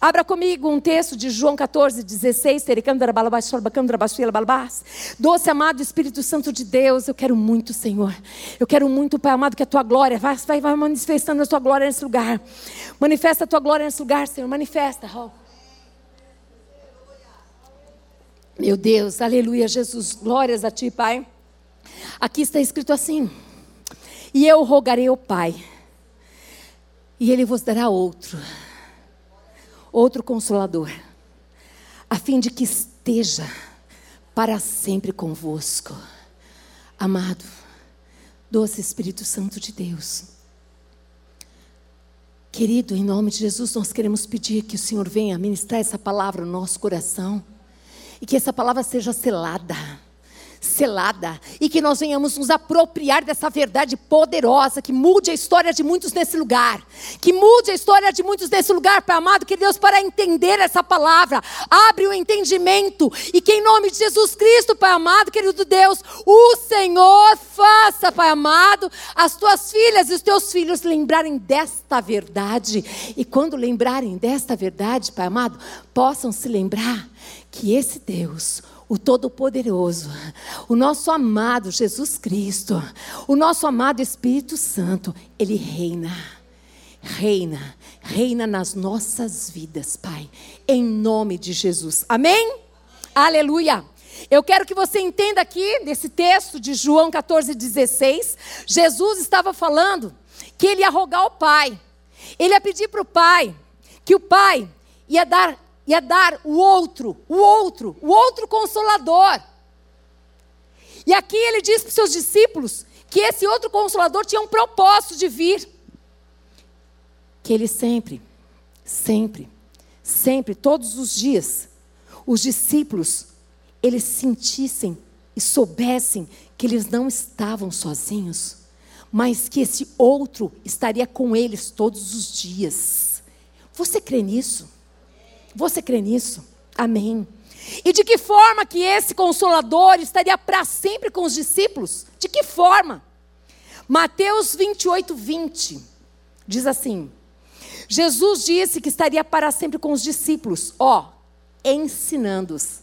Abra comigo um texto de João 14, 16. Doce amado Espírito Santo de Deus, eu quero muito, Senhor. Eu quero muito, Pai amado, que a tua glória vai, vai, manifestando a tua glória nesse lugar. Manifesta a tua glória nesse lugar, Senhor. Manifesta. Meu Deus, aleluia, Jesus. Glórias a ti, Pai. Aqui está escrito assim: E eu rogarei ao Pai, e ele vos dará outro outro consolador, a fim de que esteja para sempre convosco. Amado, doce Espírito Santo de Deus. Querido, em nome de Jesus, nós queremos pedir que o Senhor venha ministrar essa palavra no nosso coração e que essa palavra seja selada selada e que nós venhamos nos apropriar dessa verdade poderosa que mude a história de muitos nesse lugar, que mude a história de muitos nesse lugar, Pai amado, que Deus para entender essa palavra, abre o entendimento e que em nome de Jesus Cristo, Pai amado, querido Deus, o Senhor faça, Pai amado, as tuas filhas e os teus filhos lembrarem desta verdade. E quando lembrarem desta verdade, Pai amado, possam se lembrar que esse Deus o Todo-Poderoso, o nosso amado Jesus Cristo, o nosso amado Espírito Santo, ele reina, reina, reina nas nossas vidas, Pai, em nome de Jesus. Amém? Aleluia. Eu quero que você entenda aqui, nesse texto de João 14,16, Jesus estava falando que ele ia rogar ao Pai, ele ia pedir para o Pai, que o Pai ia dar ia dar o outro, o outro, o outro consolador. E aqui ele diz para os seus discípulos que esse outro consolador tinha um propósito de vir. Que ele sempre, sempre, sempre, todos os dias, os discípulos, eles sentissem e soubessem que eles não estavam sozinhos, mas que esse outro estaria com eles todos os dias. Você crê nisso? Você crê nisso? Amém. E de que forma que esse consolador estaria para sempre com os discípulos? De que forma? Mateus 28, 20 diz assim: Jesus disse que estaria para sempre com os discípulos, ó, ensinando-os.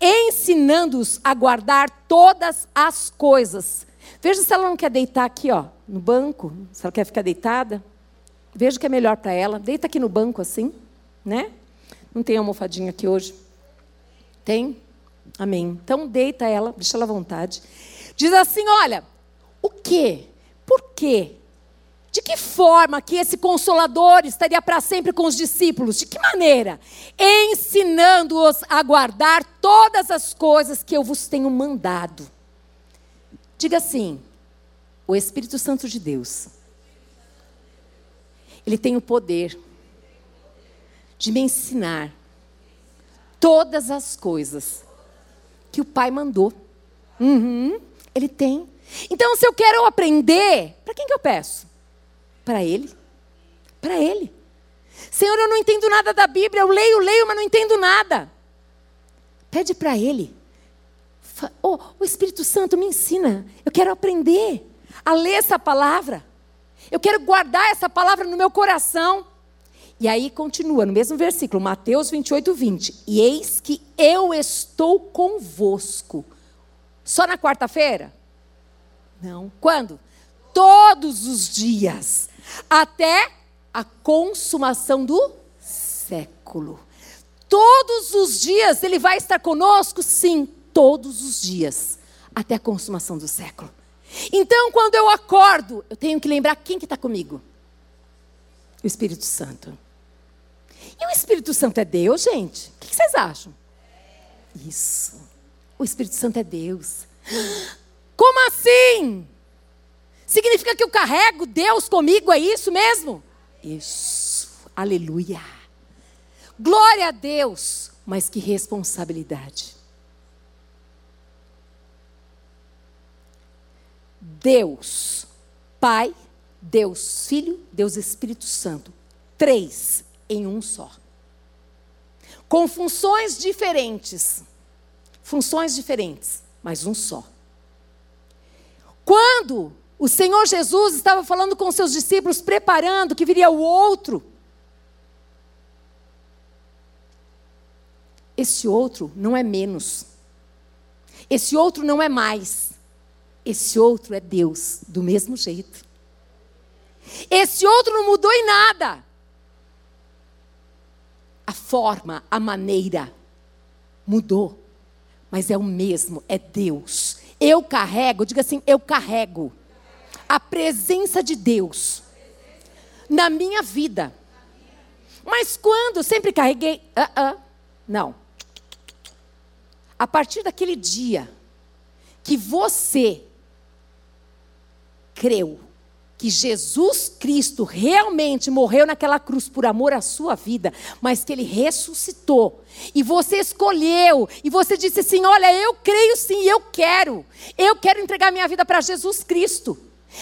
Ensinando-os a guardar todas as coisas. Veja se ela não quer deitar aqui, ó, no banco, se ela quer ficar deitada. Veja o que é melhor para ela. Deita aqui no banco assim, né? Não tem almofadinha aqui hoje? Tem? Amém. Então deita ela, deixa ela à vontade. Diz assim: olha, o quê? Por quê? De que forma que esse consolador estaria para sempre com os discípulos? De que maneira? Ensinando-os a guardar todas as coisas que eu vos tenho mandado. Diga assim: o Espírito Santo de Deus, ele tem o poder de me ensinar todas as coisas que o Pai mandou. Uhum, ele tem. Então, se eu quero aprender, para quem que eu peço? Para Ele. Para Ele. Senhor, eu não entendo nada da Bíblia, eu leio, leio, mas não entendo nada. Pede para Ele. Oh, o Espírito Santo me ensina. Eu quero aprender a ler essa palavra. Eu quero guardar essa palavra no meu coração. E aí continua no mesmo versículo, Mateus 28, 20. E eis que eu estou convosco. Só na quarta-feira? Não. Quando? Todos os dias. Até a consumação do século. Todos os dias ele vai estar conosco? Sim, todos os dias. Até a consumação do século. Então, quando eu acordo, eu tenho que lembrar quem que está comigo? O Espírito Santo. E o Espírito Santo é Deus, gente? O que vocês acham? Isso. O Espírito Santo é Deus. Como assim? Significa que eu carrego Deus comigo, é isso mesmo? Isso. Aleluia. Glória a Deus. Mas que responsabilidade. Deus, Pai, Deus Filho, Deus Espírito Santo. Três em um só. Com funções diferentes. Funções diferentes, mas um só. Quando o Senhor Jesus estava falando com seus discípulos, preparando que viria o outro, esse outro não é menos. Esse outro não é mais. Esse outro é Deus, do mesmo jeito. Esse outro não mudou em nada. A forma, a maneira mudou, mas é o mesmo, é Deus. Eu carrego, diga assim, eu carrego a presença de Deus na minha vida. Mas quando sempre carreguei, uh -uh, não. A partir daquele dia que você creu que Jesus Cristo realmente morreu naquela cruz por amor à sua vida, mas que ele ressuscitou. E você escolheu, e você disse assim: Olha, eu creio sim, eu quero. Eu quero entregar minha vida para Jesus Cristo.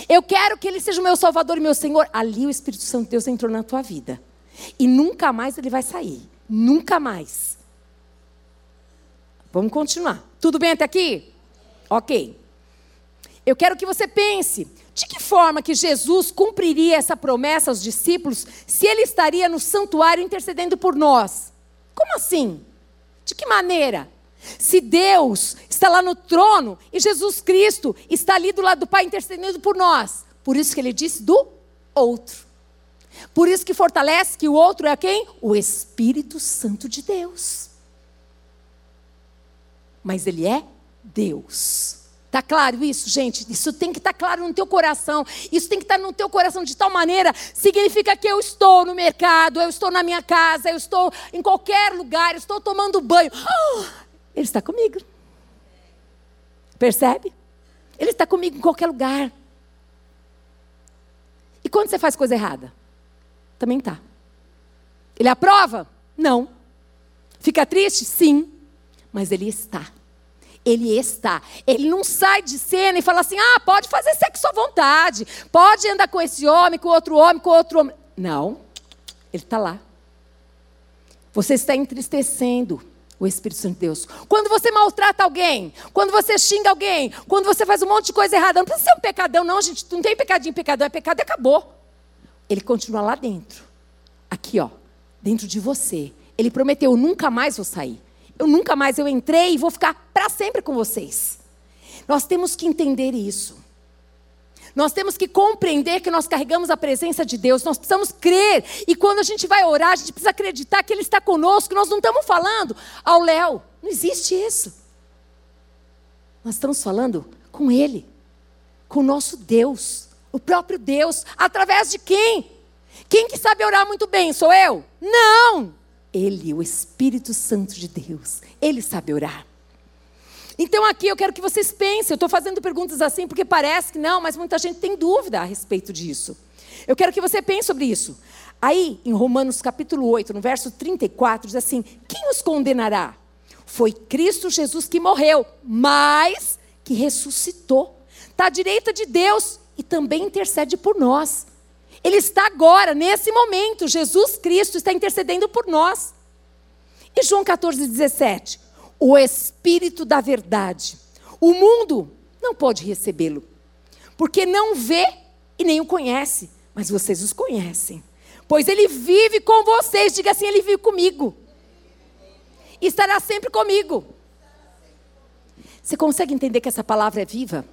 Eu quero que ele seja o meu Salvador e meu Senhor. Ali o Espírito Santo de Deus entrou na tua vida. E nunca mais ele vai sair. Nunca mais. Vamos continuar. Tudo bem até aqui? Ok. Eu quero que você pense de que forma que Jesus cumpriria essa promessa aos discípulos se ele estaria no santuário intercedendo por nós? Como assim? De que maneira? Se Deus está lá no trono e Jesus Cristo está ali do lado do Pai intercedendo por nós. Por isso que ele disse do outro. Por isso que fortalece que o outro é quem? O Espírito Santo de Deus. Mas ele é Deus. Está claro isso, gente? Isso tem que estar tá claro no teu coração. Isso tem que estar tá no teu coração de tal maneira, significa que eu estou no mercado, eu estou na minha casa, eu estou em qualquer lugar, eu estou tomando banho. Oh, ele está comigo. Percebe? Ele está comigo em qualquer lugar. E quando você faz coisa errada? Também está. Ele aprova? Não. Fica triste? Sim. Mas ele está ele está. Ele não sai de cena e fala assim: ah, pode fazer sexo à vontade, pode andar com esse homem, com outro homem, com outro homem. Não, ele está lá. Você está entristecendo o Espírito Santo de Deus. Quando você maltrata alguém, quando você xinga alguém, quando você faz um monte de coisa errada, não precisa ser um pecadão, não, gente. Não tem pecadinho, pecadão, é pecado e acabou. Ele continua lá dentro. Aqui, ó, dentro de você. Ele prometeu: nunca mais vou sair eu nunca mais eu entrei e vou ficar para sempre com vocês. Nós temos que entender isso. Nós temos que compreender que nós carregamos a presença de Deus, nós precisamos crer. E quando a gente vai orar, a gente precisa acreditar que Ele está conosco. Nós não estamos falando ao Léo, não existe isso. Nós estamos falando com Ele, com o nosso Deus, o próprio Deus, através de quem? Quem que sabe orar muito bem? Sou eu? Não! Ele, o Espírito Santo de Deus, ele sabe orar. Então aqui eu quero que vocês pensem, eu estou fazendo perguntas assim porque parece que não, mas muita gente tem dúvida a respeito disso. Eu quero que você pense sobre isso. Aí, em Romanos capítulo 8, no verso 34, diz assim: Quem os condenará? Foi Cristo Jesus que morreu, mas que ressuscitou. Está à direita de Deus e também intercede por nós. Ele está agora, nesse momento, Jesus Cristo está intercedendo por nós. E João 14, 17. O Espírito da Verdade. O mundo não pode recebê-lo, porque não vê e nem o conhece, mas vocês os conhecem. Pois ele vive com vocês, diga assim: ele vive comigo. E estará sempre comigo. Você consegue entender que essa palavra é viva?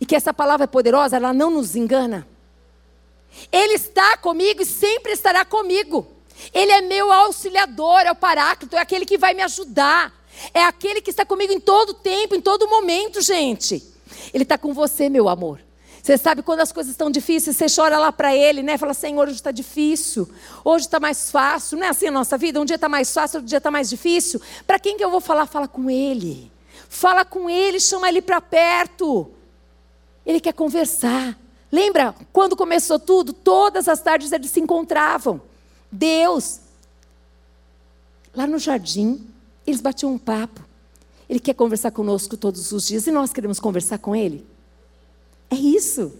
E que essa palavra é poderosa, ela não nos engana? Ele está comigo e sempre estará comigo. Ele é meu auxiliador, é o paráclito, é aquele que vai me ajudar. É aquele que está comigo em todo tempo, em todo momento, gente. Ele está com você, meu amor. Você sabe quando as coisas estão difíceis, você chora lá para ele, né? Fala, Senhor, hoje está difícil, hoje está mais fácil. Não é assim a nossa vida? Um dia está mais fácil, outro dia está mais difícil. Para quem que eu vou falar? Fala com ele. Fala com ele, chama ele para perto. Ele quer conversar. Lembra quando começou tudo? Todas as tardes eles se encontravam. Deus, lá no jardim, eles batiam um papo. Ele quer conversar conosco todos os dias e nós queremos conversar com Ele. É isso.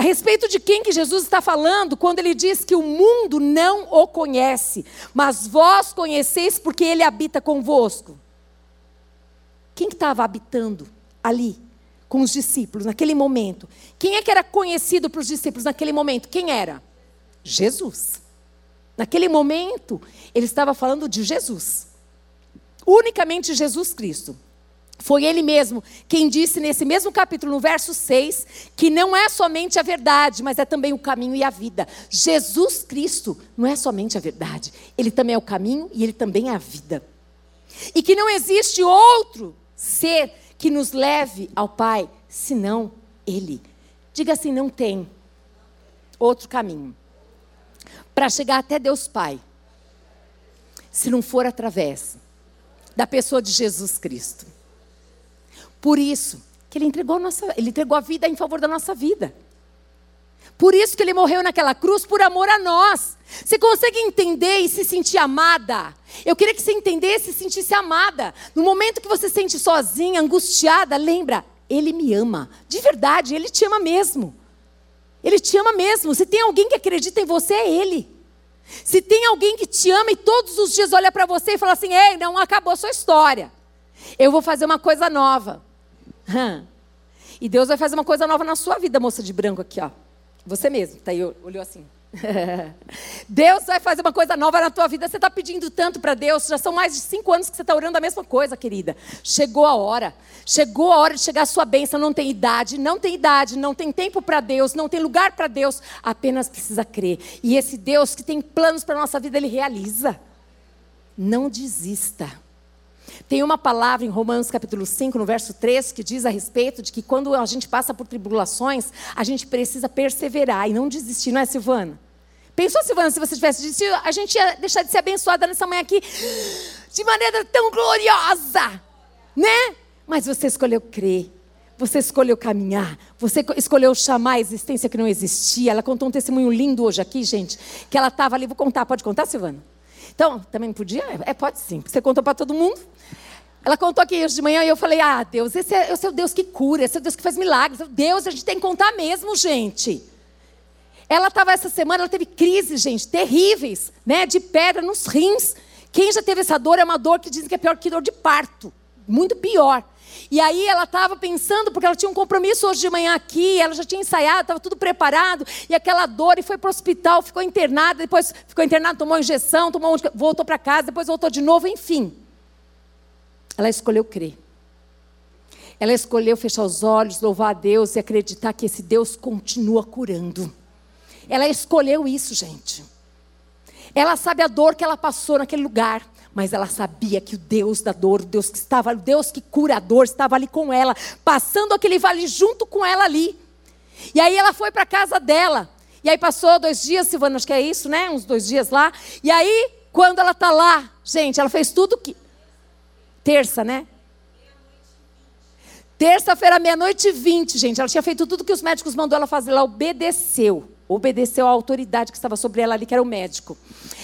A respeito de quem que Jesus está falando quando ele diz que o mundo não o conhece, mas vós conheceis porque ele habita convosco. Quem que estava habitando ali? Com os discípulos naquele momento. Quem é que era conhecido para os discípulos naquele momento? Quem era? Jesus. Naquele momento, ele estava falando de Jesus. Unicamente Jesus Cristo. Foi ele mesmo quem disse nesse mesmo capítulo, no verso 6, que não é somente a verdade, mas é também o caminho e a vida. Jesus Cristo não é somente a verdade, ele também é o caminho e ele também é a vida. E que não existe outro ser que nos leve ao Pai senão ele. Diga assim: não tem outro caminho para chegar até Deus Pai, se não for através da pessoa de Jesus Cristo. Por isso que ele entregou nossa, ele entregou a vida em favor da nossa vida. Por isso que ele morreu naquela cruz por amor a nós. Você consegue entender e se sentir amada? Eu queria que você entendesse e se sentisse amada. No momento que você se sente sozinha, angustiada, lembra, ele me ama. De verdade, ele te ama mesmo. Ele te ama mesmo. Se tem alguém que acredita em você, é ele. Se tem alguém que te ama e todos os dias olha para você e fala assim: "Ei, não acabou a sua história. Eu vou fazer uma coisa nova." E Deus vai fazer uma coisa nova na sua vida, moça de branco aqui, ó. Você mesmo, tá aí, olhou assim. Deus vai fazer uma coisa nova na tua vida. Você está pedindo tanto para Deus. Já são mais de cinco anos que você está orando a mesma coisa, querida. Chegou a hora. Chegou a hora de chegar a sua bênção. Não tem idade, não tem idade, não tem tempo para Deus, não tem lugar para Deus. Apenas precisa crer. E esse Deus que tem planos para nossa vida, ele realiza. Não desista. Tem uma palavra em Romanos capítulo 5, no verso 3, que diz a respeito de que quando a gente passa por tribulações, a gente precisa perseverar e não desistir, não é, Silvana? Pensou, Silvana, se você tivesse desistido, a gente ia deixar de ser abençoada nessa manhã aqui de maneira tão gloriosa, né? Mas você escolheu crer. Você escolheu caminhar, você escolheu chamar a existência que não existia. Ela contou um testemunho lindo hoje aqui, gente, que ela estava ali. Vou contar, pode contar, Silvana? Então, também podia? É, pode sim. Você contou para todo mundo? Ela contou aqui hoje de manhã e eu falei: Ah, Deus, esse é, o Deus que cura, esse é o Deus que faz milagres. Deus, a gente tem que contar mesmo, gente. Ela estava essa semana, ela teve crises, gente, terríveis, né? De pedra nos rins. Quem já teve essa dor é uma dor que dizem que é pior que dor de parto. Muito pior. E aí ela estava pensando, porque ela tinha um compromisso hoje de manhã aqui, ela já tinha ensaiado, estava tudo preparado, e aquela dor, e foi para o hospital, ficou internada, depois ficou internada, tomou injeção, tomou, voltou para casa, depois voltou de novo, enfim. Ela escolheu crer. Ela escolheu fechar os olhos, louvar a Deus e acreditar que esse Deus continua curando. Ela escolheu isso, gente. Ela sabe a dor que ela passou naquele lugar, mas ela sabia que o Deus da dor, o Deus que estava, o Deus que cura a dor, estava ali com ela, passando aquele vale junto com ela ali. E aí ela foi para casa dela. E aí passou dois dias, Silvana, acho que é isso, né? Uns dois dias lá. E aí, quando ela está lá, gente, ela fez tudo que Terça, né? Terça-feira, meia-noite e vinte, gente. Ela tinha feito tudo que os médicos mandou ela fazer. Ela obedeceu. Obedeceu à autoridade que estava sobre ela ali, que era o médico.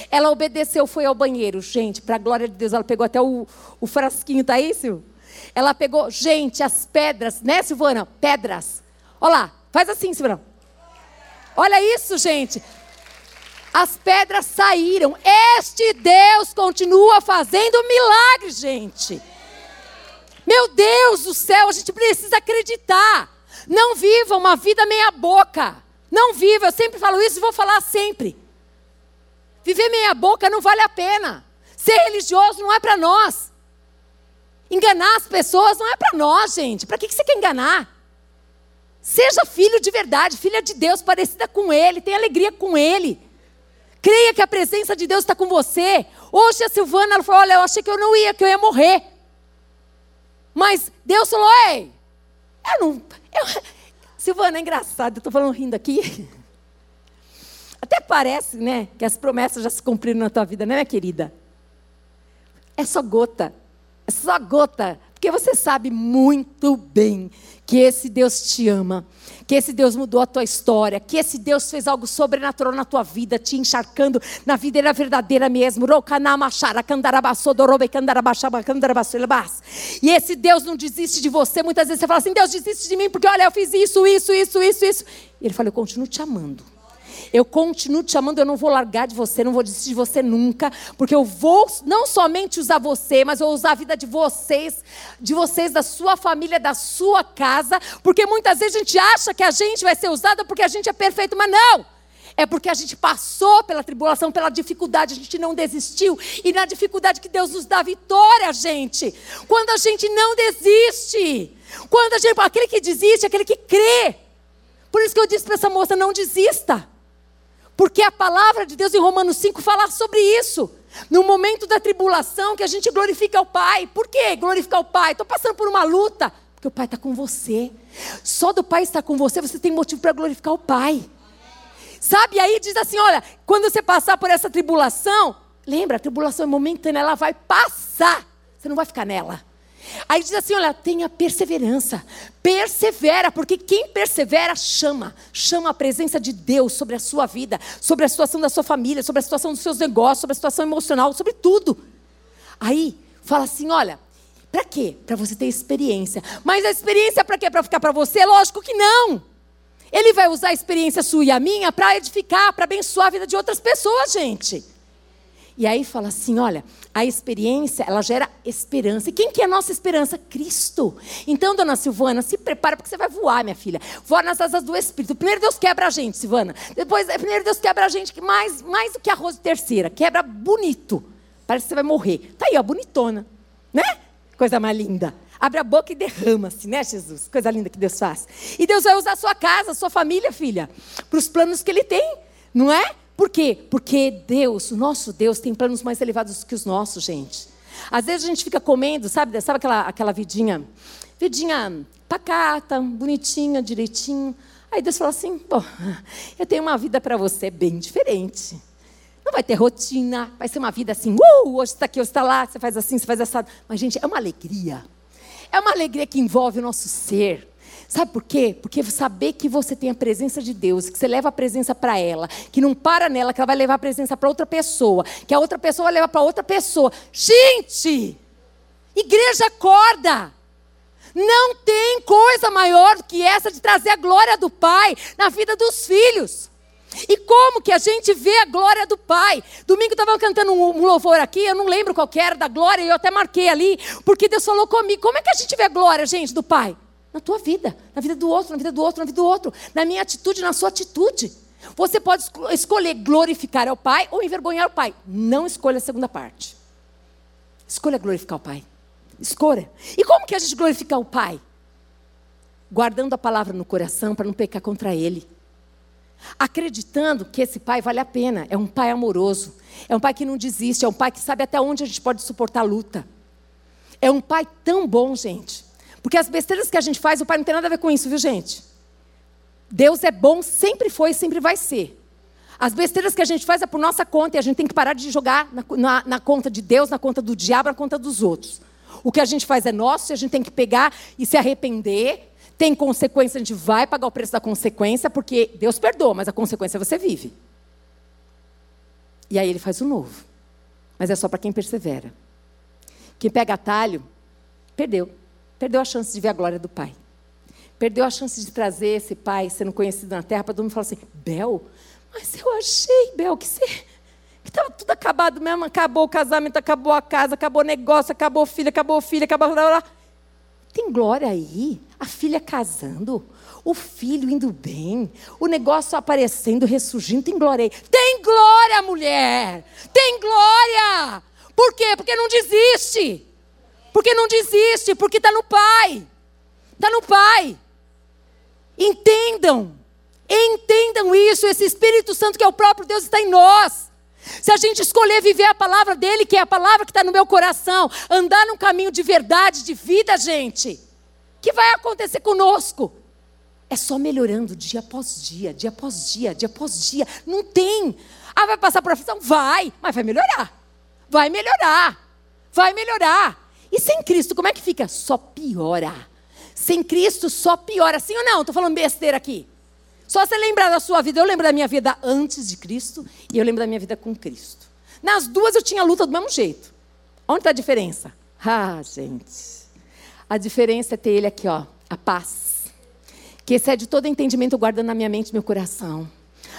Ela obedeceu, foi ao banheiro. Gente, para a glória de Deus, ela pegou até o, o frasquinho, tá aí, Sil? Ela pegou, gente, as pedras, né, Silvana? Pedras. Olha lá, faz assim, Silvana. Olha isso, gente as pedras saíram. Este Deus continua fazendo milagres, gente. Meu Deus do céu, a gente precisa acreditar. Não viva uma vida meia-boca. Não viva, eu sempre falo isso e vou falar sempre. Viver meia-boca não vale a pena. Ser religioso não é para nós. Enganar as pessoas não é para nós, gente. Para que você quer enganar? Seja filho de verdade, filha de Deus, parecida com Ele, tenha alegria com Ele. Creia que a presença de Deus está com você. Hoje a Silvana ela falou: Olha, eu achei que eu não ia, que eu ia morrer. Mas Deus falou: Ei, eu não. Eu... Silvana, é engraçado, eu estou falando rindo aqui. Até parece, né, que as promessas já se cumpriram na tua vida, né, minha querida? É só gota. É só gota. Porque você sabe muito bem que esse Deus te ama que esse Deus mudou a tua história, que esse Deus fez algo sobrenatural na tua vida, te encharcando na vida era verdadeira mesmo. E esse Deus não desiste de você. Muitas vezes você fala assim: Deus desiste de mim porque olha, eu fiz isso, isso, isso, isso, isso. E ele fala: Eu continuo te amando. Eu continuo te amando, eu não vou largar de você, não vou desistir de você nunca, porque eu vou não somente usar você, mas eu vou usar a vida de vocês, de vocês, da sua família, da sua casa, porque muitas vezes a gente acha que a gente vai ser usada porque a gente é perfeito, mas não. É porque a gente passou pela tribulação, pela dificuldade, a gente não desistiu. E na dificuldade que Deus nos dá vitória, gente. Quando a gente não desiste. Quando a gente. Aquele que desiste, aquele que crê. Por isso que eu disse para essa moça: não desista. Porque a palavra de Deus em Romanos 5 fala sobre isso. No momento da tribulação, que a gente glorifica o Pai. Por que glorificar o Pai? Estou passando por uma luta. Porque o Pai está com você. Só do Pai estar com você, você tem motivo para glorificar o Pai. Sabe? Aí diz assim: olha, quando você passar por essa tribulação, lembra, a tribulação é momentânea, ela vai passar. Você não vai ficar nela. Aí diz assim: olha, tenha perseverança, persevera, porque quem persevera chama, chama a presença de Deus sobre a sua vida, sobre a situação da sua família, sobre a situação dos seus negócios, sobre a situação emocional, sobre tudo. Aí fala assim: olha, para quê? Para você ter experiência. Mas a experiência para quê? Para ficar para você? Lógico que não. Ele vai usar a experiência sua e a minha para edificar, para abençoar a vida de outras pessoas, gente. E aí fala assim, olha, a experiência, ela gera esperança. E quem que é a nossa esperança? Cristo. Então, dona Silvana, se prepara porque você vai voar, minha filha. Voar nas asas do Espírito. Primeiro Deus quebra a gente, Silvana. Depois, primeiro Deus quebra a gente mais, mais do que arroz de terceira. Quebra bonito. Parece que você vai morrer. Tá aí, ó, bonitona. Né? Coisa mais linda. Abre a boca e derrama-se, né, Jesus? Coisa linda que Deus faz. E Deus vai usar a sua casa, a sua família, filha, para os planos que Ele tem, não é? Por quê? Porque Deus, o nosso Deus, tem planos mais elevados que os nossos, gente. Às vezes a gente fica comendo, sabe, sabe aquela, aquela vidinha, vidinha pacata, bonitinha, direitinho. Aí Deus fala assim: bom, eu tenho uma vida para você bem diferente. Não vai ter rotina, vai ser uma vida assim, uh, hoje está aqui, hoje está lá, você faz assim, você faz assado. Mas, gente, é uma alegria. É uma alegria que envolve o nosso ser. Sabe por quê? Porque saber que você tem a presença de Deus, que você leva a presença para ela, que não para nela, que ela vai levar a presença para outra pessoa, que a outra pessoa vai levar para outra pessoa. Gente! Igreja acorda! Não tem coisa maior do que essa de trazer a glória do Pai na vida dos filhos. E como que a gente vê a glória do Pai? Domingo estava cantando um, louvor aqui, eu não lembro qual era da glória, eu até marquei ali, porque Deus falou comigo. Como é que a gente vê a glória, gente, do Pai? Na tua vida, na vida do outro, na vida do outro, na vida do outro, na minha atitude, na sua atitude. Você pode escolher glorificar ao Pai ou envergonhar o Pai. Não escolha a segunda parte. Escolha glorificar o Pai. Escolha. E como que a gente glorifica o Pai? Guardando a palavra no coração para não pecar contra Ele acreditando que esse pai vale a pena. É um pai amoroso, é um pai que não desiste, é um pai que sabe até onde a gente pode suportar a luta. É um pai tão bom, gente. Porque as besteiras que a gente faz, o pai não tem nada a ver com isso, viu, gente? Deus é bom, sempre foi e sempre vai ser. As besteiras que a gente faz é por nossa conta e a gente tem que parar de jogar na, na, na conta de Deus, na conta do diabo, na conta dos outros. O que a gente faz é nosso e a gente tem que pegar e se arrepender tem consequência, a gente vai pagar o preço da consequência, porque Deus perdoa, mas a consequência você vive. E aí ele faz o novo. Mas é só para quem persevera. Quem pega atalho, perdeu. Perdeu a chance de ver a glória do Pai. Perdeu a chance de trazer esse Pai sendo conhecido na terra para todo mundo falar assim: Bel, mas eu achei, Bel, que você. Que estava tudo acabado mesmo, acabou o casamento, acabou a casa, acabou o negócio, acabou o filho, acabou o filho, acabou. Tem glória aí? A filha casando, o filho indo bem, o negócio aparecendo, ressurgindo. Tem glória aí. Tem glória, mulher! Tem glória! Por quê? Porque não desiste. Porque não desiste, porque está no Pai. Está no Pai. Entendam. Entendam isso. Esse Espírito Santo, que é o próprio Deus, está em nós. Se a gente escolher viver a palavra dele, que é a palavra que está no meu coração, andar num caminho de verdade, de vida, gente, que vai acontecer conosco? É só melhorando dia após dia, dia após dia, dia após dia. Não tem. Ah, vai passar por aflição? Vai, mas vai melhorar. Vai melhorar. Vai melhorar. E sem Cristo, como é que fica? Só piora. Sem Cristo, só piora. Sim ou não? Estou falando besteira aqui. Só você lembrar da sua vida. Eu lembro da minha vida antes de Cristo e eu lembro da minha vida com Cristo. Nas duas eu tinha luta do mesmo jeito. Onde está a diferença? Ah, gente. A diferença é ter Ele aqui, ó, a paz. Que excede todo entendimento, guardando na minha mente e meu coração.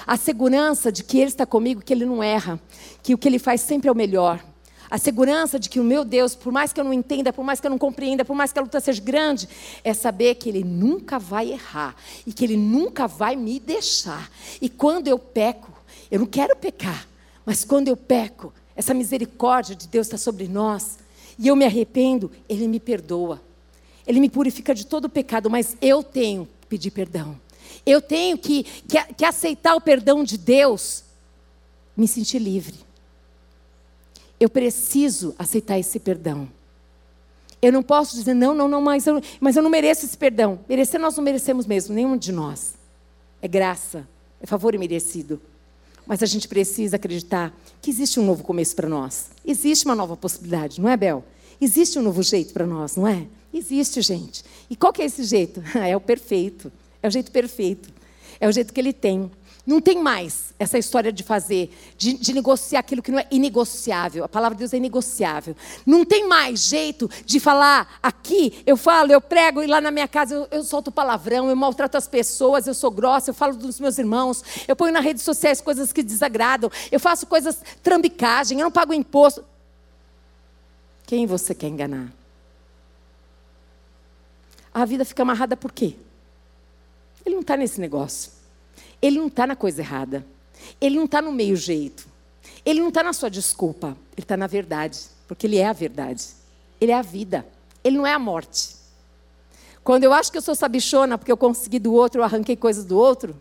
A segurança de que Ele está comigo, que Ele não erra, que o que Ele faz sempre é o melhor. A segurança de que o meu Deus, por mais que eu não entenda, por mais que eu não compreenda, por mais que a luta seja grande, é saber que Ele nunca vai errar e que Ele nunca vai me deixar. E quando eu peco, Eu não quero pecar, mas quando eu peco, essa misericórdia de Deus está sobre nós e eu me arrependo, Ele me perdoa. Ele me purifica de todo o pecado, mas eu tenho que pedir perdão. Eu tenho que, que, que aceitar o perdão de Deus, me sentir livre. Eu preciso aceitar esse perdão. Eu não posso dizer, não, não, não, mas eu, mas eu não mereço esse perdão. Merecer nós não merecemos mesmo, nenhum de nós. É graça, é favor imerecido. Mas a gente precisa acreditar que existe um novo começo para nós. Existe uma nova possibilidade, não é, Bel? Existe um novo jeito para nós, não é? Existe, gente. E qual que é esse jeito? É o perfeito. É o jeito perfeito. É o jeito que ele tem. Não tem mais essa história de fazer, de, de, negociar aquilo que não é inegociável. A palavra de Deus é inegociável. Não tem mais jeito de falar aqui, eu falo, eu prego, e lá na minha casa eu, eu solto palavrão, eu maltrato as pessoas, eu sou grossa, eu falo dos meus irmãos, eu ponho nas redes sociais coisas que desagradam, eu faço coisas trambicagem, eu não pago imposto. Quem você quer enganar? A vida fica amarrada por quê? Ele não está nesse negócio. Ele não está na coisa errada. Ele não está no meio jeito. Ele não está na sua desculpa. Ele está na verdade. Porque ele é a verdade. Ele é a vida. Ele não é a morte. Quando eu acho que eu sou sabichona porque eu consegui do outro, eu arranquei coisas do outro,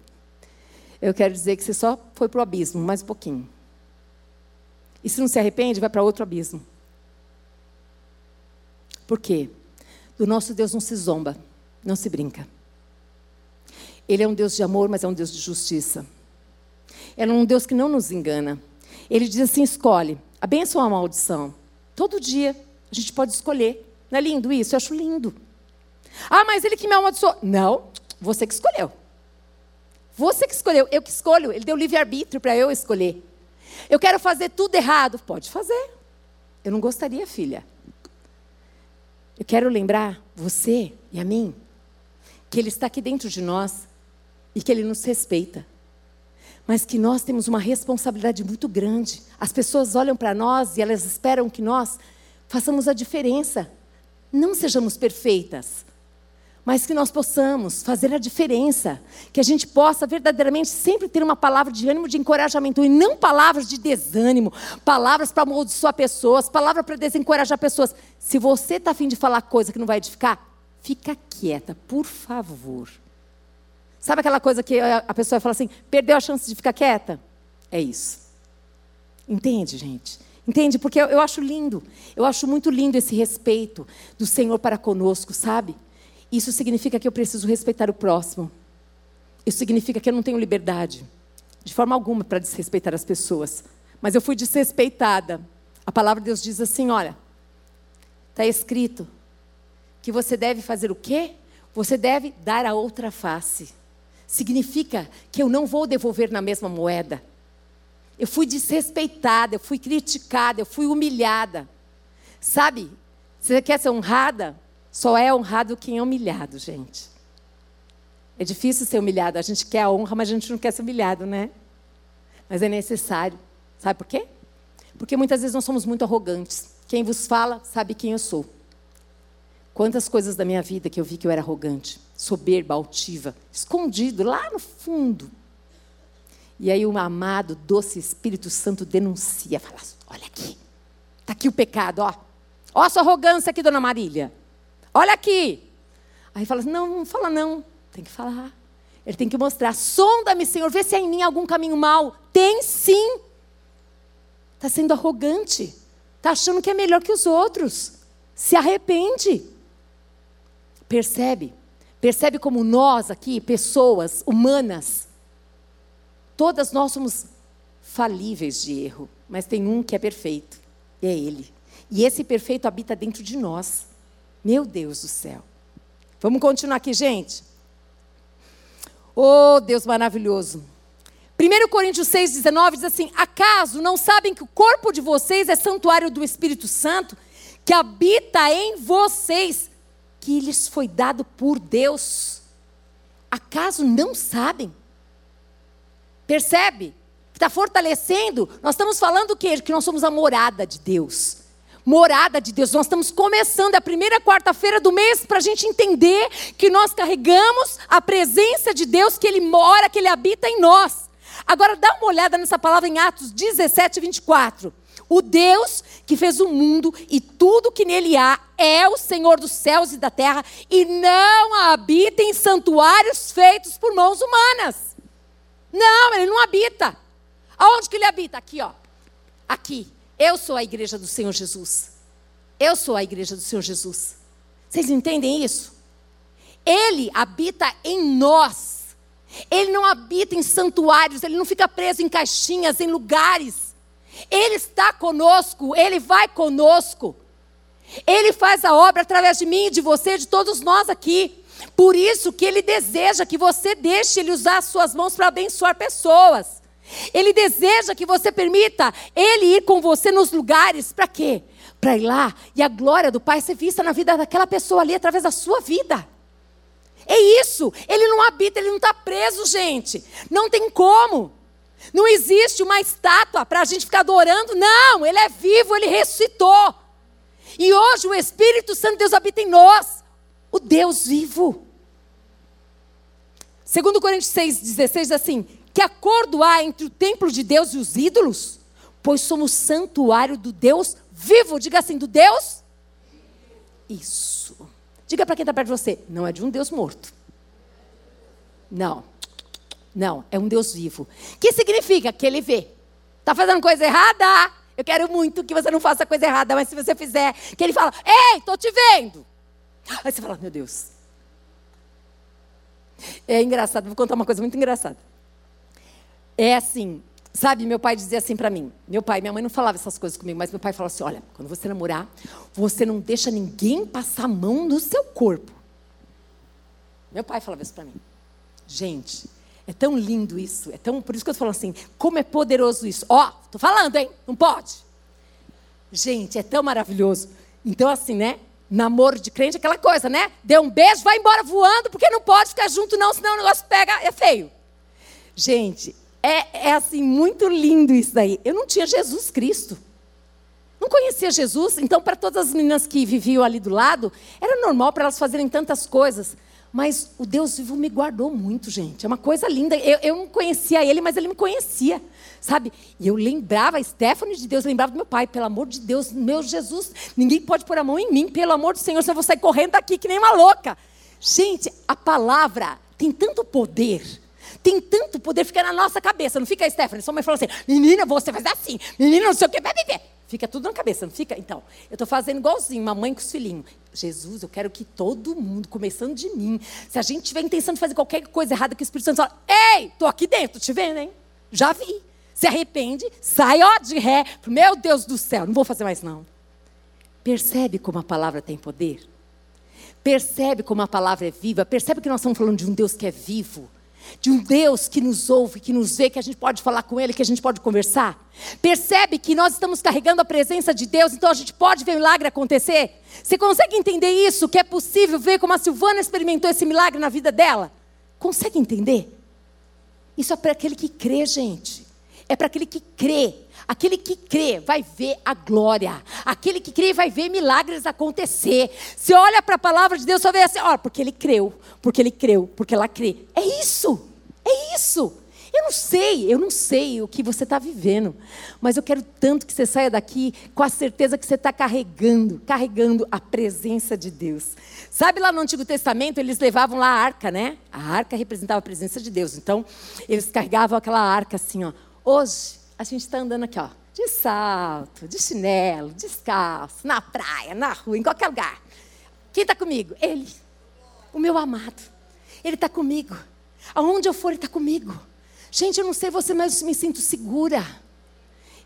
eu quero dizer que você só foi para o abismo, mais um pouquinho. E se não se arrepende, vai para outro abismo. Por quê? Do nosso Deus não se zomba, não se brinca. Ele é um Deus de amor, mas é um Deus de justiça. É um Deus que não nos engana. Ele diz assim: escolhe a bênção ou a maldição. Todo dia a gente pode escolher. Não é lindo isso? Eu acho lindo. Ah, mas ele que me amaldiçoou. Não, você que escolheu. Você que escolheu, eu que escolho. Ele deu livre-arbítrio para eu escolher. Eu quero fazer tudo errado. Pode fazer. Eu não gostaria, filha. Eu quero lembrar você e a mim que Ele está aqui dentro de nós e que Ele nos respeita. Mas que nós temos uma responsabilidade muito grande. As pessoas olham para nós e elas esperam que nós façamos a diferença. Não sejamos perfeitas, mas que nós possamos fazer a diferença. Que a gente possa verdadeiramente sempre ter uma palavra de ânimo, de encorajamento, e não palavras de desânimo, palavras para amaldiçoar pessoas, palavras para desencorajar pessoas. Se você está afim de falar coisa que não vai edificar, fica quieta, por favor. Sabe aquela coisa que a pessoa fala assim, perdeu a chance de ficar quieta? É isso. Entende, gente? Entende? Porque eu, eu acho lindo, eu acho muito lindo esse respeito do Senhor para conosco, sabe? Isso significa que eu preciso respeitar o próximo. Isso significa que eu não tenho liberdade, de forma alguma, para desrespeitar as pessoas. Mas eu fui desrespeitada. A palavra de Deus diz assim: olha, está escrito que você deve fazer o quê? Você deve dar a outra face significa que eu não vou devolver na mesma moeda. Eu fui desrespeitada, eu fui criticada, eu fui humilhada. Sabe? Você quer ser honrada? Só é honrado quem é humilhado, gente. É difícil ser humilhado. A gente quer a honra, mas a gente não quer ser humilhado, né? Mas é necessário. Sabe por quê? Porque muitas vezes nós somos muito arrogantes. Quem vos fala sabe quem eu sou. Quantas coisas da minha vida que eu vi que eu era arrogante, soberba, altiva, escondido lá no fundo. E aí o amado, doce Espírito Santo denuncia, fala: olha aqui, está aqui o pecado, ó. Ó a sua arrogância aqui, dona Marília. Olha aqui. Aí fala assim, não, não fala não. Tem que falar. Ele tem que mostrar. Sonda-me, Senhor, vê se há em mim algum caminho mau. Tem sim. Está sendo arrogante. Está achando que é melhor que os outros. Se arrepende. Percebe? Percebe como nós aqui, pessoas humanas, todas nós somos falíveis de erro, mas tem um que é perfeito, e é Ele. E esse perfeito habita dentro de nós. Meu Deus do céu. Vamos continuar aqui, gente? Oh, Deus maravilhoso. 1 Coríntios 6,19 diz assim: Acaso não sabem que o corpo de vocês é santuário do Espírito Santo, que habita em vocês, que lhes foi dado por Deus. Acaso não sabem? Percebe? Está fortalecendo. Nós estamos falando o quê? Que nós somos a morada de Deus. Morada de Deus. Nós estamos começando a primeira quarta-feira do mês para a gente entender que nós carregamos a presença de Deus, que Ele mora, que Ele habita em nós. Agora dá uma olhada nessa palavra em Atos 17, 24. O Deus que fez o mundo e tudo que nele há é o Senhor dos céus e da terra e não habita em santuários feitos por mãos humanas. Não, ele não habita. Aonde que ele habita? Aqui, ó. Aqui. Eu sou a igreja do Senhor Jesus. Eu sou a igreja do Senhor Jesus. Vocês entendem isso? Ele habita em nós. Ele não habita em santuários, ele não fica preso em caixinhas, em lugares. Ele está conosco, ele vai conosco. Ele faz a obra através de mim, de você, de todos nós aqui. Por isso que ele deseja que você deixe ele usar as suas mãos para abençoar pessoas. Ele deseja que você permita ele ir com você nos lugares para quê? Para ir lá e a glória do Pai ser vista na vida daquela pessoa ali através da sua vida. É isso. Ele não habita, ele não está preso, gente. Não tem como. Não existe uma estátua para a gente ficar adorando. Não, ele é vivo, ele ressuscitou. E hoje o Espírito Santo de Deus habita em nós. O Deus vivo. Segundo Coríntios 6,16 diz assim: que acordo há entre o templo de Deus e os ídolos? Pois somos santuário do Deus vivo. Diga assim, do Deus? Isso. Diga para quem está perto de você, não é de um Deus morto. Não. Não, é um Deus vivo. Que significa que ele vê. Está fazendo coisa errada? Eu quero muito que você não faça coisa errada, mas se você fizer, que ele fala: Ei, estou te vendo. Aí você fala: Meu Deus. É engraçado, vou contar uma coisa muito engraçada. É assim, sabe, meu pai dizia assim para mim. Meu pai, minha mãe não falava essas coisas comigo, mas meu pai falava assim: olha, quando você namorar, você não deixa ninguém passar a mão no seu corpo. Meu pai falava isso para mim. Gente, é tão lindo isso, é tão, por isso que eu estou falando assim, como é poderoso isso. Ó, oh, tô falando, hein? Não pode. Gente, é tão maravilhoso. Então assim, né? Namoro de crente, aquela coisa, né? Deu um beijo, vai embora voando, porque não pode ficar junto não, senão o negócio pega, é feio. Gente, é, é assim, muito lindo isso daí. Eu não tinha Jesus Cristo. Não conhecia Jesus, então para todas as meninas que viviam ali do lado, era normal para elas fazerem tantas coisas. Mas o Deus vivo me guardou muito, gente. É uma coisa linda. Eu, eu não conhecia ele, mas ele me conhecia, sabe? E eu lembrava, Stephanie de Deus, lembrava do meu pai. Pelo amor de Deus, meu Jesus, ninguém pode pôr a mão em mim. Pelo amor do Senhor, senão eu vou sair correndo daqui que nem uma louca. Gente, a palavra tem tanto poder tem tanto poder, fica na nossa cabeça. Não fica a Stephanie, sua mãe falou assim, menina, você faz assim, menina, não sei o que, viver. Fica tudo na cabeça, não fica? Então, eu estou fazendo igualzinho, uma mãe com os filhinhos. Jesus, eu quero que todo mundo, começando de mim, se a gente tiver intenção de fazer qualquer coisa errada, que o Espírito Santo fala, ei, estou aqui dentro, te vendo, hein? Já vi. Se arrepende, sai ó de ré. Meu Deus do céu, não vou fazer mais não. Percebe como a palavra tem poder? Percebe como a palavra é viva? Percebe que nós estamos falando de um Deus que é vivo? De um Deus que nos ouve, que nos vê, que a gente pode falar com Ele, que a gente pode conversar. Percebe que nós estamos carregando a presença de Deus, então a gente pode ver o milagre acontecer? Você consegue entender isso? Que é possível ver como a Silvana experimentou esse milagre na vida dela? Consegue entender? Isso é para aquele que crê, gente. É para aquele que crê. Aquele que crê vai ver a glória. Aquele que crê vai ver milagres acontecer. Se olha para a palavra de Deus, só vê assim, ó, porque ele creu, porque ele creu, porque ela crê. É isso. É isso. Eu não sei, eu não sei o que você está vivendo, mas eu quero tanto que você saia daqui com a certeza que você está carregando, carregando a presença de Deus. Sabe lá no Antigo Testamento, eles levavam lá a arca, né? A arca representava a presença de Deus. Então, eles carregavam aquela arca assim, ó. Hoje, a gente está andando aqui, ó, de salto, de chinelo, descalço, na praia, na rua, em qualquer lugar. Quem está comigo? Ele, o meu amado. Ele está comigo. Aonde eu for, ele está comigo. Gente, eu não sei você, mas eu me sinto segura.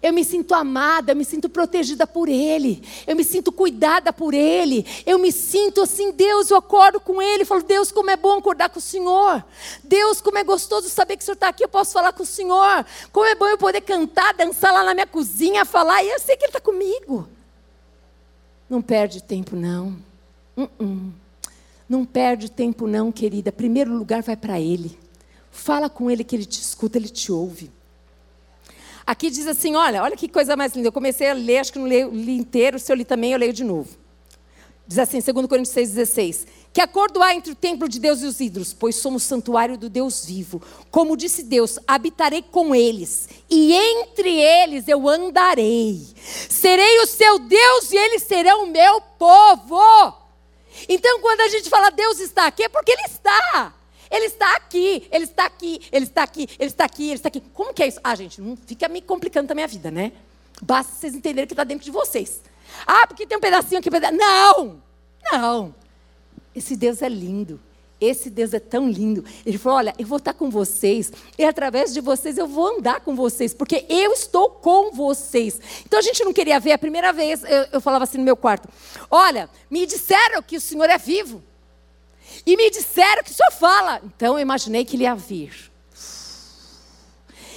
Eu me sinto amada, eu me sinto protegida por Ele, eu me sinto cuidada por Ele, eu me sinto assim, Deus, eu acordo com Ele, falo, Deus, como é bom acordar com o Senhor, Deus, como é gostoso saber que o Senhor está aqui, eu posso falar com o Senhor, como é bom eu poder cantar, dançar lá na minha cozinha, falar, e eu sei que Ele está comigo. Não perde tempo, não. Uh -uh. Não perde tempo, não, querida. Primeiro lugar vai para Ele. Fala com Ele que Ele te escuta, Ele te ouve. Aqui diz assim: olha, olha que coisa mais linda. Eu comecei a ler, acho que não li, li inteiro, se eu li também, eu leio de novo. Diz assim, 2 Coríntios 6,16. Que acordo há entre o templo de Deus e os ídolos? Pois somos santuário do Deus vivo. Como disse Deus, habitarei com eles, e entre eles eu andarei. Serei o seu Deus e eles serão o meu povo. Então, quando a gente fala Deus está aqui, é porque Ele está. Ele está aqui, Ele está aqui, Ele está aqui, Ele está aqui, Ele está aqui. Como que é isso? Ah, gente, não fica me complicando a minha vida, né? Basta vocês entenderem que está dentro de vocês. Ah, porque tem um pedacinho aqui. Não, não. Esse Deus é lindo. Esse Deus é tão lindo. Ele falou: Olha, eu vou estar com vocês, e através de vocês eu vou andar com vocês, porque eu estou com vocês. Então a gente não queria ver, a primeira vez eu, eu falava assim no meu quarto: Olha, me disseram que o Senhor é vivo, e me disseram que o Senhor fala. Então eu imaginei que ele ia vir.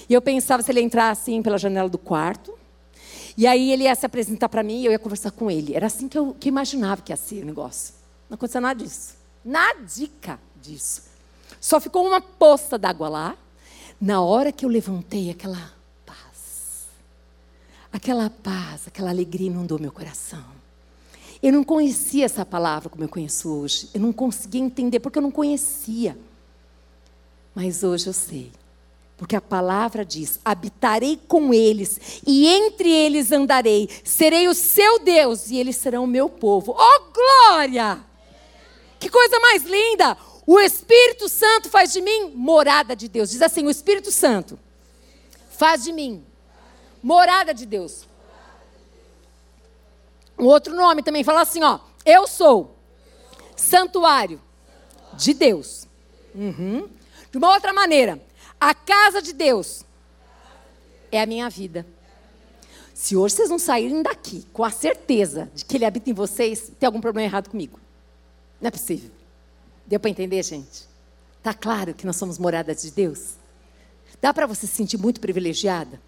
E eu pensava se ele ia entrar assim pela janela do quarto, e aí ele ia se apresentar para mim e eu ia conversar com ele. Era assim que eu que imaginava que ia ser o negócio. Não aconteceu nada disso. Nadica disso. Só ficou uma poça d'água lá. Na hora que eu levantei, aquela paz. Aquela paz, aquela alegria inundou meu coração. Eu não conhecia essa palavra como eu conheço hoje. Eu não conseguia entender porque eu não conhecia. Mas hoje eu sei. Porque a palavra diz: habitarei com eles, e entre eles andarei, serei o seu Deus, e eles serão o meu povo. Oh, glória! Que coisa mais linda! O Espírito Santo faz de mim morada de Deus. Diz assim: o Espírito Santo faz de mim morada de Deus. Um outro nome também fala assim: ó, eu sou santuário de Deus. Uhum. De uma outra maneira, a casa de Deus é a minha vida. Se hoje vocês não saírem daqui com a certeza de que Ele habita em vocês, tem algum problema errado comigo. Não é possível. Deu para entender, gente? Tá claro que nós somos moradas de Deus? Dá para você se sentir muito privilegiada?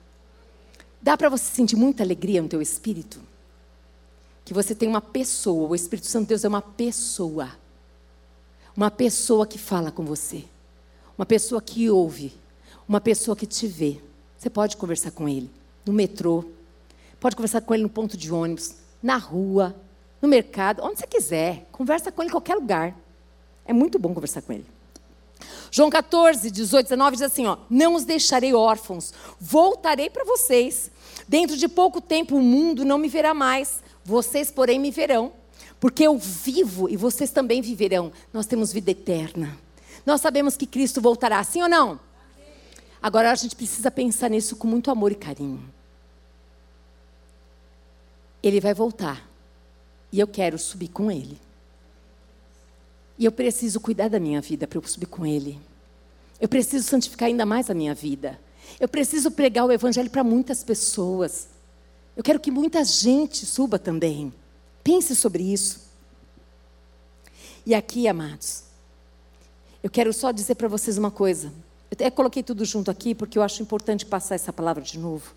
Dá para você sentir muita alegria no teu espírito? Que você tem uma pessoa, o Espírito Santo de Deus é uma pessoa. Uma pessoa que fala com você. Uma pessoa que ouve uma pessoa que te vê. Você pode conversar com ele no metrô, pode conversar com ele no ponto de ônibus, na rua, no mercado, onde você quiser. Conversa com ele em qualquer lugar. É muito bom conversar com ele. João 14, 18, 19 diz assim: ó, Não os deixarei órfãos, voltarei para vocês. Dentro de pouco tempo o mundo não me verá mais, vocês, porém, me verão, porque eu vivo e vocês também viverão. Nós temos vida eterna. Nós sabemos que Cristo voltará, sim ou não? Agora a gente precisa pensar nisso com muito amor e carinho. Ele vai voltar. E eu quero subir com ele. E eu preciso cuidar da minha vida para eu subir com ele. Eu preciso santificar ainda mais a minha vida. Eu preciso pregar o evangelho para muitas pessoas. Eu quero que muita gente suba também. Pense sobre isso. E aqui, amados, eu quero só dizer para vocês uma coisa. Eu até coloquei tudo junto aqui porque eu acho importante passar essa palavra de novo.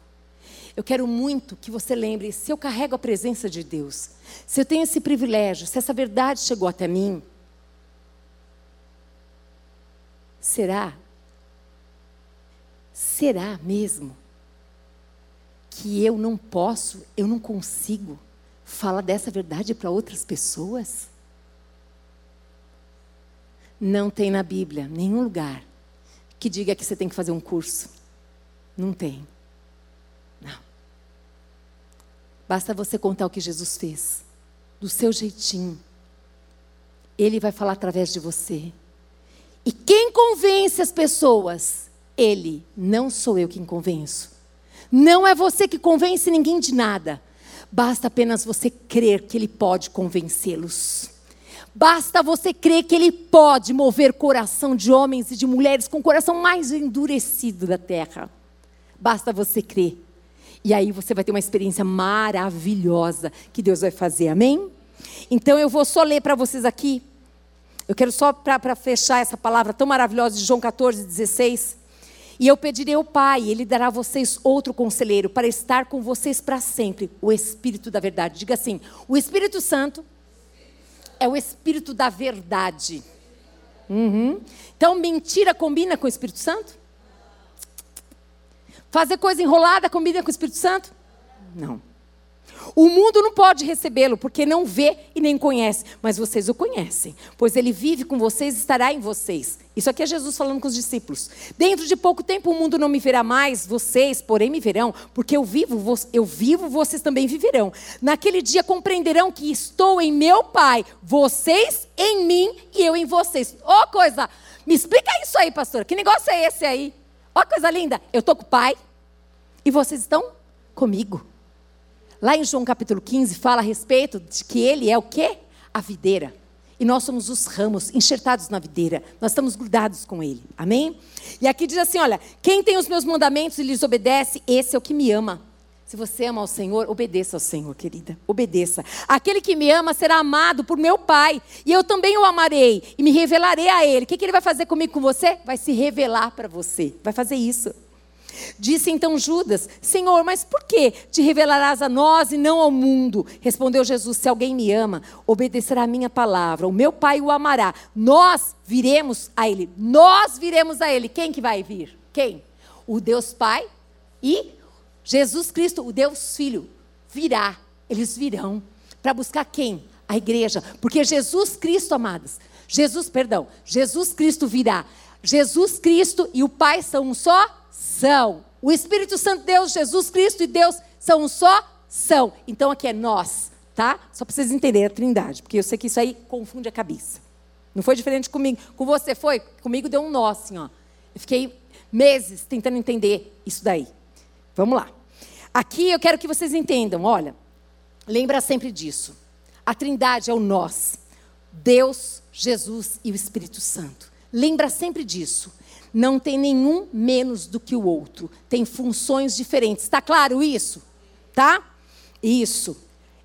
Eu quero muito que você lembre: se eu carrego a presença de Deus, se eu tenho esse privilégio, se essa verdade chegou até mim, será? Será mesmo que eu não posso, eu não consigo falar dessa verdade para outras pessoas? Não tem na Bíblia nenhum lugar que diga que você tem que fazer um curso. Não tem. Não. Basta você contar o que Jesus fez, do seu jeitinho. Ele vai falar através de você. E quem convence as pessoas? Ele, não sou eu quem convenço. Não é você que convence ninguém de nada. Basta apenas você crer que Ele pode convencê-los. Basta você crer que Ele pode mover coração de homens e de mulheres com o coração mais endurecido da terra. Basta você crer. E aí você vai ter uma experiência maravilhosa que Deus vai fazer, amém? Então eu vou só ler para vocês aqui. Eu quero só para fechar essa palavra tão maravilhosa de João 14, 16. E eu pedirei ao Pai, Ele dará a vocês outro conselheiro para estar com vocês para sempre, o Espírito da Verdade. Diga assim: o Espírito Santo é o espírito da verdade. Uhum. Então, mentira combina com o Espírito Santo? Fazer coisa enrolada combina com o Espírito Santo? Não. O mundo não pode recebê-lo, porque não vê e nem conhece, mas vocês o conhecem, pois ele vive com vocês e estará em vocês. Isso aqui é Jesus falando com os discípulos. Dentro de pouco tempo o mundo não me verá mais, vocês, porém, me verão, porque eu vivo, eu vivo, vocês também viverão. Naquele dia compreenderão que estou em meu Pai, vocês em mim e eu em vocês. Ô oh, coisa, me explica isso aí, pastora. Que negócio é esse aí? Ó oh, coisa linda. Eu estou com o Pai e vocês estão comigo. Lá em João capítulo 15 fala a respeito de que ele é o quê? A videira. E nós somos os ramos enxertados na videira. Nós estamos grudados com ele. Amém? E aqui diz assim: olha, quem tem os meus mandamentos e lhes obedece, esse é o que me ama. Se você ama ao Senhor, obedeça ao Senhor, querida. Obedeça. Aquele que me ama será amado por meu Pai. E eu também o amarei e me revelarei a Ele. O que, que Ele vai fazer comigo, com você? Vai se revelar para você. Vai fazer isso. Disse então Judas: Senhor, mas por que te revelarás a nós e não ao mundo? Respondeu Jesus: Se alguém me ama, obedecerá a minha palavra. O meu Pai o amará. Nós viremos a ele. Nós viremos a ele. Quem que vai vir? Quem? O Deus Pai e Jesus Cristo, o Deus Filho, virá. Eles virão para buscar quem? A igreja. Porque Jesus Cristo, amados, Jesus, perdão, Jesus Cristo virá. Jesus Cristo e o Pai são um só são. O Espírito Santo, Deus, Jesus Cristo e Deus são um só? São. Então aqui é nós, tá? Só para vocês entenderem a trindade, porque eu sei que isso aí confunde a cabeça. Não foi diferente comigo. Com você foi? Comigo deu um nó assim, ó. Eu fiquei meses tentando entender isso daí. Vamos lá. Aqui eu quero que vocês entendam, olha. Lembra sempre disso. A trindade é o nós. Deus, Jesus e o Espírito Santo. Lembra sempre disso não tem nenhum menos do que o outro, tem funções diferentes. Está claro isso? Tá? Isso.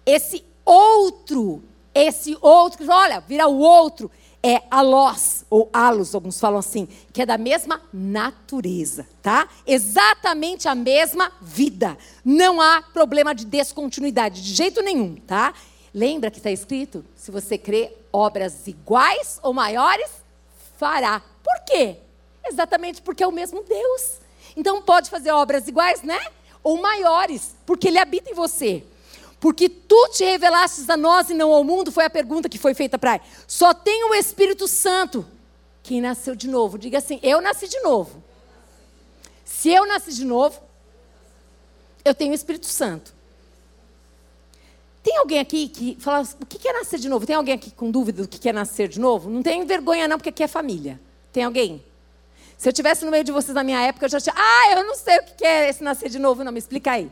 Esse outro, esse outro, olha, vira o outro, é alós, ou alos, alguns falam assim, que é da mesma natureza, tá? Exatamente a mesma vida. Não há problema de descontinuidade, de jeito nenhum, tá? Lembra que está escrito? Se você crê obras iguais ou maiores, fará. Por quê? Exatamente porque é o mesmo Deus. Então pode fazer obras iguais, né? Ou maiores, porque Ele habita em você. Porque tu te revelastes a nós e não ao mundo, foi a pergunta que foi feita para ele. Só tem o Espírito Santo. Quem nasceu de novo? Diga assim: eu nasci de novo. Se eu nasci de novo, eu tenho o Espírito Santo. Tem alguém aqui que fala, o que é nascer de novo? Tem alguém aqui com dúvida do que é nascer de novo? Não tem vergonha não, porque aqui é família. Tem alguém? Se eu tivesse no meio de vocês na minha época, eu já tinha. Ah, eu não sei o que é esse nascer de novo, não. Me explica aí.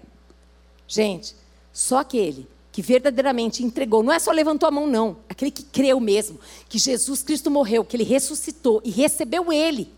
Gente, só aquele que verdadeiramente entregou, não é só levantou a mão, não. Aquele que creu mesmo, que Jesus Cristo morreu, que ele ressuscitou e recebeu ele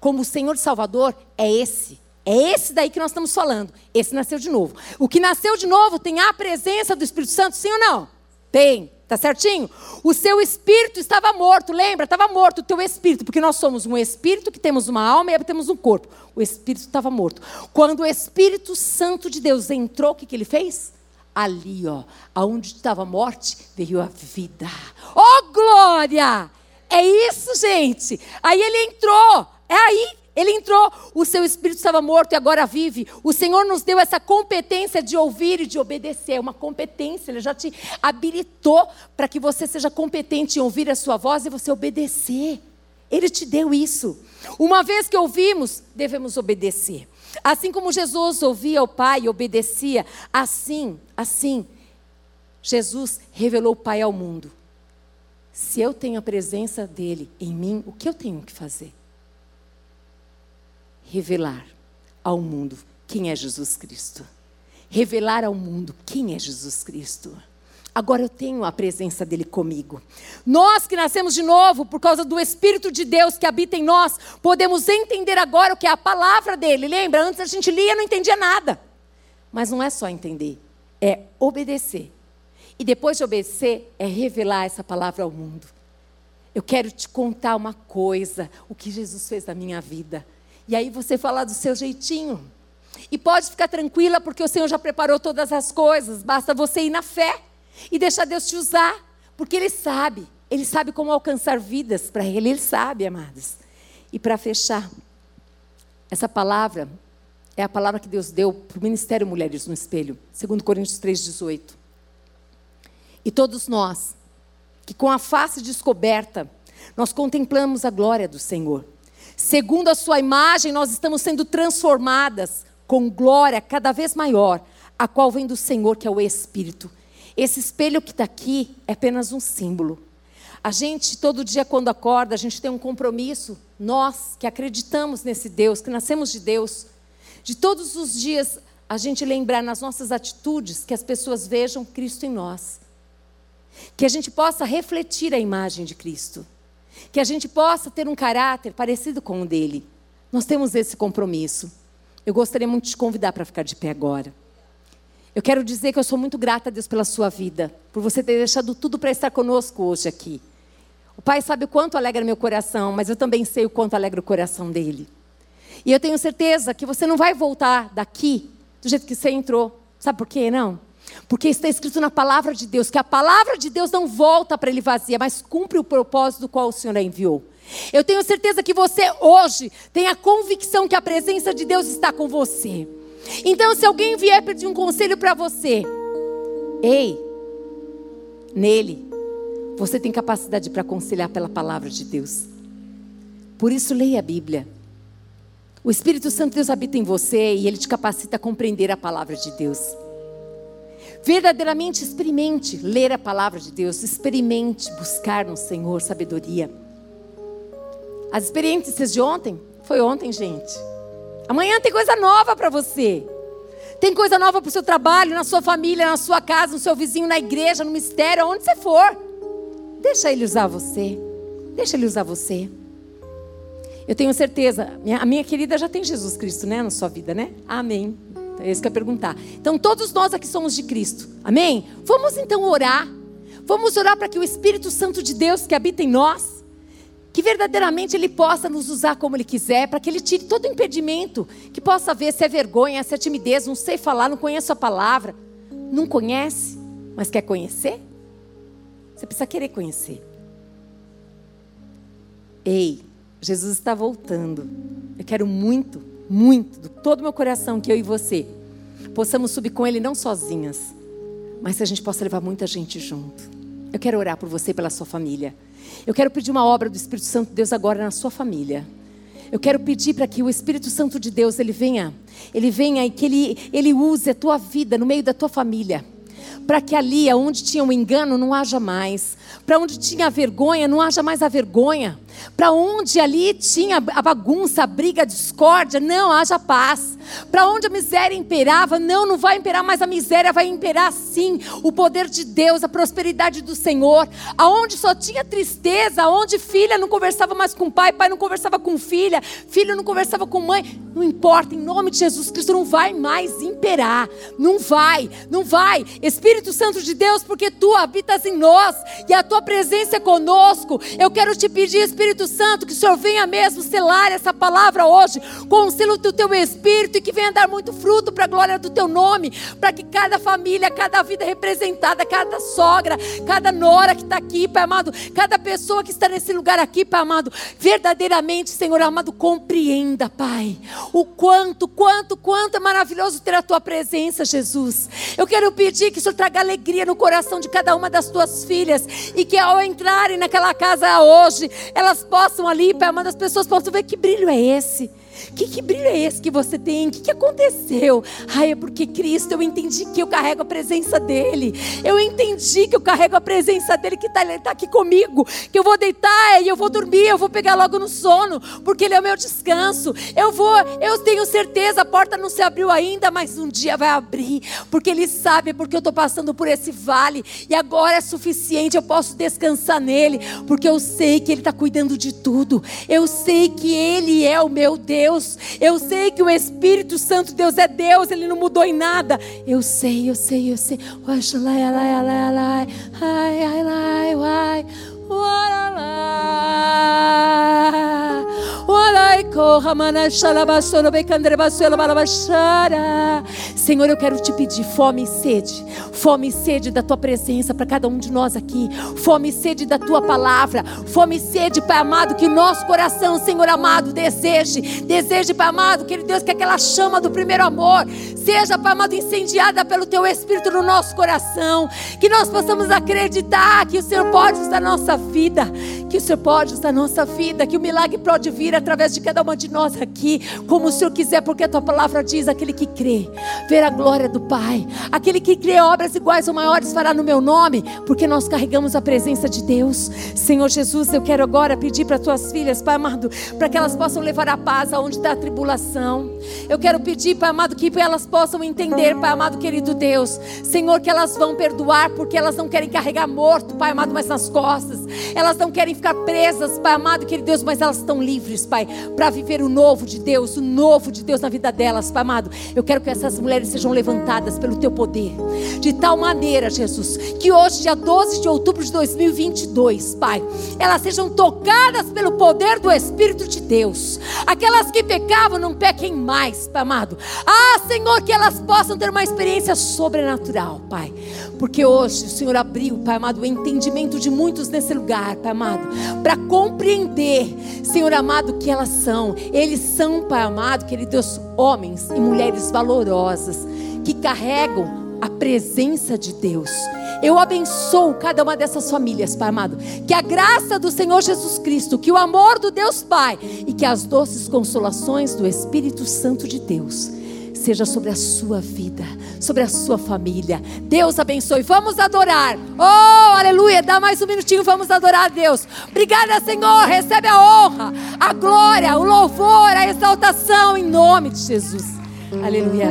como Senhor e Salvador, é esse. É esse daí que nós estamos falando. Esse nasceu de novo. O que nasceu de novo tem a presença do Espírito Santo, sim ou não? Tem. Tá certinho? O seu espírito estava morto, lembra? Estava morto o teu espírito, porque nós somos um espírito que temos uma alma e temos um corpo. O espírito estava morto. Quando o Espírito Santo de Deus entrou, o que, que ele fez? Ali, ó, aonde estava a morte, veio a vida. Oh, glória! É isso, gente. Aí ele entrou. É aí ele entrou, o seu espírito estava morto e agora vive. O Senhor nos deu essa competência de ouvir e de obedecer. É uma competência, Ele já te habilitou para que você seja competente em ouvir a sua voz e você obedecer. Ele te deu isso. Uma vez que ouvimos, devemos obedecer. Assim como Jesus ouvia o Pai e obedecia, assim, assim, Jesus revelou o Pai ao mundo. Se eu tenho a presença dele em mim, o que eu tenho que fazer? Revelar ao mundo quem é Jesus Cristo. Revelar ao mundo quem é Jesus Cristo. Agora eu tenho a presença dele comigo. Nós que nascemos de novo por causa do Espírito de Deus que habita em nós, podemos entender agora o que é a palavra dele. Lembra? Antes a gente lia e não entendia nada. Mas não é só entender, é obedecer. E depois de obedecer, é revelar essa palavra ao mundo. Eu quero te contar uma coisa, o que Jesus fez na minha vida. E aí você fala do seu jeitinho. E pode ficar tranquila, porque o Senhor já preparou todas as coisas. Basta você ir na fé e deixar Deus te usar. Porque Ele sabe. Ele sabe como alcançar vidas para Ele. Ele sabe, amados. E para fechar, essa palavra é a palavra que Deus deu para o Ministério Mulheres no Espelho, segundo Coríntios 3,18. E todos nós, que com a face descoberta, nós contemplamos a glória do Senhor. Segundo a sua imagem, nós estamos sendo transformadas com glória cada vez maior, a qual vem do Senhor, que é o Espírito. Esse espelho que está aqui é apenas um símbolo. A gente, todo dia, quando acorda, a gente tem um compromisso, nós que acreditamos nesse Deus, que nascemos de Deus, de todos os dias a gente lembrar nas nossas atitudes que as pessoas vejam Cristo em nós. Que a gente possa refletir a imagem de Cristo. Que a gente possa ter um caráter parecido com o dele. Nós temos esse compromisso. Eu gostaria muito de te convidar para ficar de pé agora. Eu quero dizer que eu sou muito grata a Deus pela sua vida, por você ter deixado tudo para estar conosco hoje aqui. O Pai sabe o quanto alegra meu coração, mas eu também sei o quanto alegra o coração dele. E eu tenho certeza que você não vai voltar daqui do jeito que você entrou. Sabe por quê? Não. Porque está escrito na palavra de Deus que a palavra de Deus não volta para ele vazia, mas cumpre o propósito do qual o Senhor a enviou. Eu tenho certeza que você hoje tem a convicção que a presença de Deus está com você. Então, se alguém vier pedir um conselho para você, ei, nele, você tem capacidade para aconselhar pela palavra de Deus. Por isso, leia a Bíblia. O Espírito Santo de Deus habita em você e ele te capacita a compreender a palavra de Deus. Verdadeiramente experimente ler a palavra de Deus, experimente buscar no Senhor sabedoria. As experiências de ontem foi ontem, gente. Amanhã tem coisa nova para você. Tem coisa nova para o seu trabalho, na sua família, na sua casa, no seu vizinho, na igreja, no mistério, aonde você for. Deixa ele usar você. Deixa ele usar você. Eu tenho certeza, a minha querida já tem Jesus Cristo, né, na sua vida, né? Amém. É isso que eu ia perguntar. Então, todos nós aqui somos de Cristo. Amém? Vamos então orar. Vamos orar para que o Espírito Santo de Deus que habita em nós, que verdadeiramente Ele possa nos usar como Ele quiser, para que Ele tire todo impedimento, que possa ver se é vergonha, se é timidez, não sei falar, não conheço a palavra. Não conhece, mas quer conhecer? Você precisa querer conhecer. Ei, Jesus está voltando. Eu quero muito, muito, de todo meu coração, que eu e você possamos subir com Ele não sozinhas, mas que a gente possa levar muita gente junto. Eu quero orar por você e pela sua família. Eu quero pedir uma obra do Espírito Santo de Deus agora na sua família. Eu quero pedir para que o Espírito Santo de Deus ele venha, ele venha e que ele, ele use a tua vida no meio da tua família para que ali, onde tinha o um engano, não haja mais. Para onde tinha vergonha, não haja mais a vergonha. Para onde ali tinha a bagunça, a briga, a discórdia, não haja paz. Para onde a miséria imperava, não, não vai imperar mais a miséria, vai imperar sim o poder de Deus, a prosperidade do Senhor. Aonde só tinha tristeza, aonde filha não conversava mais com pai, pai não conversava com filha, filho não conversava com mãe, não importa, em nome de Jesus Cristo não vai mais imperar. Não vai, não vai. Espírito Santo de Deus, porque tu habitas em nós e a tua presença é conosco. Eu quero te pedir, Espírito Santo, que o Senhor venha mesmo selar essa palavra hoje com o selo do teu Espírito e que venha dar muito fruto para a glória do teu nome, para que cada família, cada vida representada, cada sogra, cada nora que está aqui, Pai amado, cada pessoa que está nesse lugar aqui, Pai amado, verdadeiramente, Senhor amado, compreenda, Pai, o quanto, quanto, quanto é maravilhoso ter a tua presença, Jesus. Eu quero pedir que o Senhor traga alegria no coração de cada uma das tuas filhas e que ao entrarem naquela casa hoje, elas possam ali, Pai amado, as pessoas possam ver que brilho é esse. Que, que brilho é esse que você tem? O que, que aconteceu? Ai, é porque Cristo, eu entendi que eu carrego a presença dEle. Eu entendi que eu carrego a presença dEle, que está tá aqui comigo. Que eu vou deitar e eu vou dormir, eu vou pegar logo no sono, porque Ele é o meu descanso. Eu vou, eu tenho certeza, a porta não se abriu ainda, mas um dia vai abrir, porque Ele sabe, porque eu estou passando por esse vale e agora é suficiente, eu posso descansar nele, porque eu sei que Ele está cuidando de tudo. Eu sei que Ele é o meu Deus. Deus. Eu sei que o Espírito Santo Deus é Deus, ele não mudou em nada. Eu sei, eu sei, eu sei. What Senhor, eu quero te pedir fome e sede, fome e sede da tua presença para cada um de nós aqui, fome e sede da tua palavra, fome e sede, Pai amado, que nosso coração, Senhor amado, deseje, deseje, Pai amado, que Deus, que aquela chama do primeiro amor seja, Pai amado, incendiada pelo teu Espírito no nosso coração, que nós possamos acreditar que o Senhor pode usar a nossa vida, que o Senhor pode usar a nossa vida, que o milagre pode vir através de cada uma de nós aqui, como o Senhor quiser, porque a tua palavra diz: aquele que crê, ver a glória do Pai, aquele que crê obras iguais ou maiores fará no meu nome, porque nós carregamos a presença de Deus. Senhor Jesus, eu quero agora pedir para tuas filhas, Pai amado, para que elas possam levar a paz aonde está a tribulação. Eu quero pedir, Pai amado, que elas possam entender, Pai amado, querido Deus, Senhor, que elas vão perdoar, porque elas não querem carregar morto, Pai amado, mas nas costas, elas não querem ficar presas, Pai amado, querido Deus, mas elas estão livres, Pai, para viver o novo de Deus, o novo de Deus na vida delas, Pai amado. Eu quero que essas mulheres sejam levantadas pelo Teu poder, de tal maneira, Jesus, que hoje, dia 12 de outubro de 2022, Pai, elas sejam tocadas pelo poder do Espírito de Deus. Aquelas que pecavam, não pequem mais, Pai amado. Ah, Senhor, que elas possam ter uma experiência sobrenatural, Pai, porque hoje o Senhor abriu, Pai amado, o entendimento de muitos nesse lugar, Pai amado, para compreender, Senhor amado, que elas são. Eles são, Pai amado, queridos homens e mulheres valorosas que carregam a presença de Deus. Eu abençoo cada uma dessas famílias, Pai amado. Que a graça do Senhor Jesus Cristo, que o amor do Deus Pai e que as doces consolações do Espírito Santo de Deus seja sobre a sua vida, sobre a sua família. Deus abençoe. Vamos adorar. Oh, aleluia. Dá mais um minutinho, vamos adorar a Deus. Obrigada, Senhor. Recebe a honra, a glória, o louvor, a exaltação em nome de Jesus. Aleluia.